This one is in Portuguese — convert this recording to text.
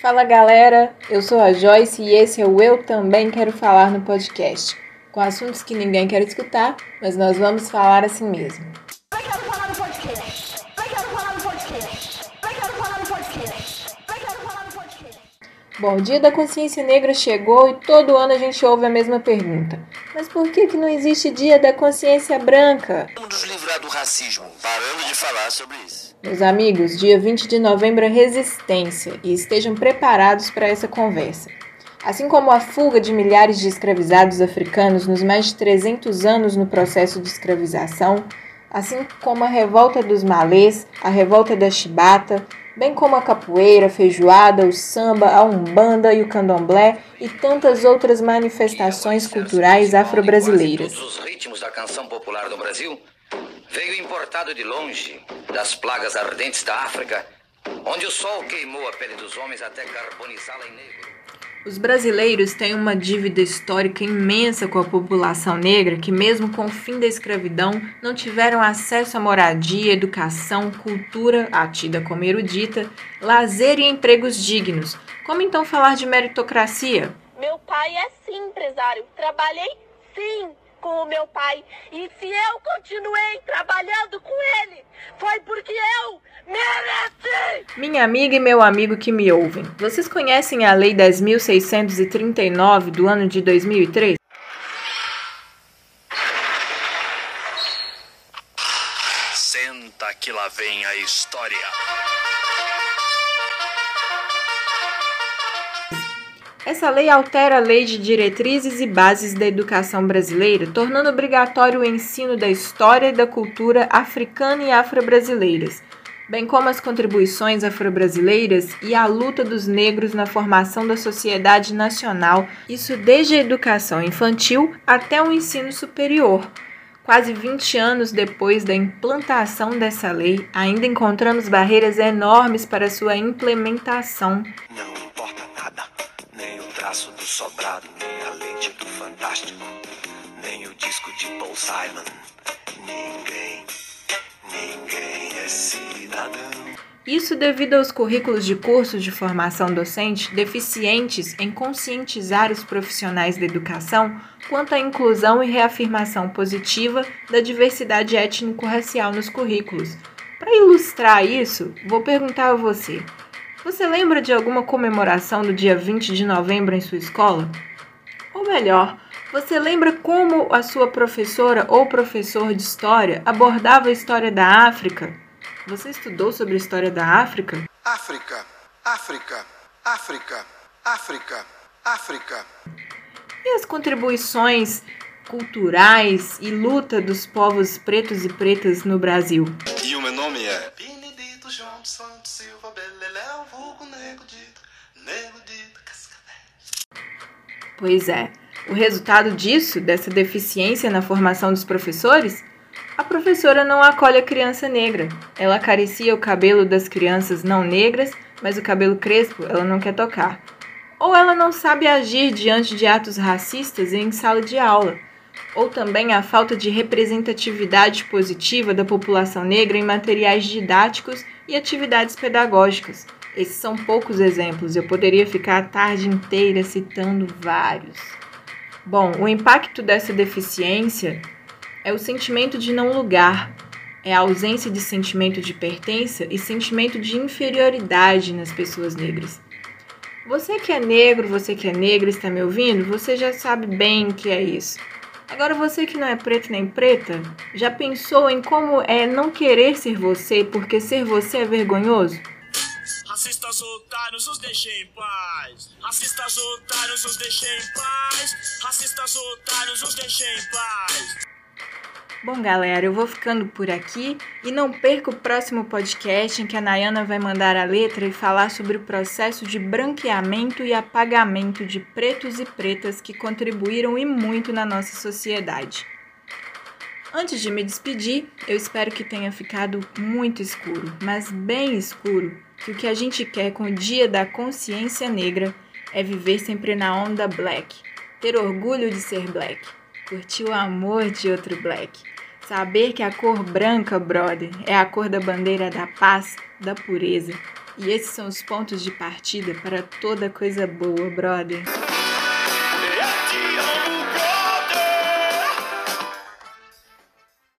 Fala galera, eu sou a Joyce e esse é o Eu Também Quero Falar no podcast, com assuntos que ninguém quer escutar, mas nós vamos falar assim mesmo. Bom, o Dia da Consciência Negra chegou e todo ano a gente ouve a mesma pergunta. Mas por que, que não existe Dia da Consciência Branca? Vamos nos livrar do racismo. Paramos de falar sobre isso. Meus amigos, dia 20 de novembro é resistência e estejam preparados para essa conversa. Assim como a fuga de milhares de escravizados africanos nos mais de 300 anos no processo de escravização, assim como a revolta dos malês, a revolta da chibata, bem como a capoeira, a feijoada, o samba, a umbanda e o candomblé e tantas outras manifestações culturais afro-brasileiras. Os ritmos da canção popular do Brasil veio importado de longe, das plagas ardentes da África, onde o sol queimou a pele dos homens até carbonizá-la em negro. Os brasileiros têm uma dívida histórica imensa com a população negra que, mesmo com o fim da escravidão, não tiveram acesso a moradia, educação, cultura, atida como erudita, lazer e empregos dignos. Como então falar de meritocracia? Meu pai é sim empresário. Trabalhei sim com o meu pai. E se eu continuei trabalhando com ele, foi porque eu mereci! Minha amiga e meu amigo que me ouvem, vocês conhecem a Lei 10.639 do ano de 2003? Senta que lá vem a história. Essa lei altera a Lei de Diretrizes e Bases da Educação Brasileira, tornando obrigatório o ensino da história e da cultura africana e afro-brasileiras, bem como as contribuições afro-brasileiras e a luta dos negros na formação da sociedade nacional, isso desde a educação infantil até o ensino superior. Quase 20 anos depois da implantação dessa lei, ainda encontramos barreiras enormes para sua implementação. Não traço do sobrado, nem a lente do fantástico, nem o disco de Paul Simon. Ninguém, ninguém é cidadão. Isso devido aos currículos de cursos de formação docente deficientes em conscientizar os profissionais da educação quanto à inclusão e reafirmação positiva da diversidade étnico-racial nos currículos. Para ilustrar isso, vou perguntar a você: você lembra de alguma comemoração do dia 20 de novembro em sua escola? Ou melhor, você lembra como a sua professora ou professor de história abordava a história da África? Você estudou sobre a história da África? África, África, África, África, África. E as contribuições culturais e luta dos povos pretos e pretas no Brasil? E o meu nome é Santos Silva Beleléu, vulgo Nego Dito, Nego Dito Cascavel. Pois é, o resultado disso, dessa deficiência na formação dos professores? A professora não acolhe a criança negra. Ela acaricia o cabelo das crianças não negras, mas o cabelo crespo ela não quer tocar. Ou ela não sabe agir diante de atos racistas em sala de aula. Ou também a falta de representatividade positiva da população negra em materiais didáticos e atividades pedagógicas. Esses são poucos exemplos, eu poderia ficar a tarde inteira citando vários. Bom, o impacto dessa deficiência é o sentimento de não lugar, é a ausência de sentimento de pertença e sentimento de inferioridade nas pessoas negras. Você que é negro, você que é negra está me ouvindo, você já sabe bem o que é isso. Agora você que não é preto nem preta, já pensou em como é não querer ser você porque ser você é vergonhoso? Racistas otários, os em paz. Racistas otários, os em paz. Racistas otários, os em paz. Bom, galera, eu vou ficando por aqui e não perca o próximo podcast em que a Nayana vai mandar a letra e falar sobre o processo de branqueamento e apagamento de pretos e pretas que contribuíram e muito na nossa sociedade. Antes de me despedir, eu espero que tenha ficado muito escuro, mas bem escuro, que o que a gente quer com o Dia da Consciência Negra é viver sempre na onda black, ter orgulho de ser black, curtir o amor de outro black, saber que a cor branca, brother, é a cor da bandeira da paz, da pureza E esses são os pontos de partida para toda coisa boa, brother.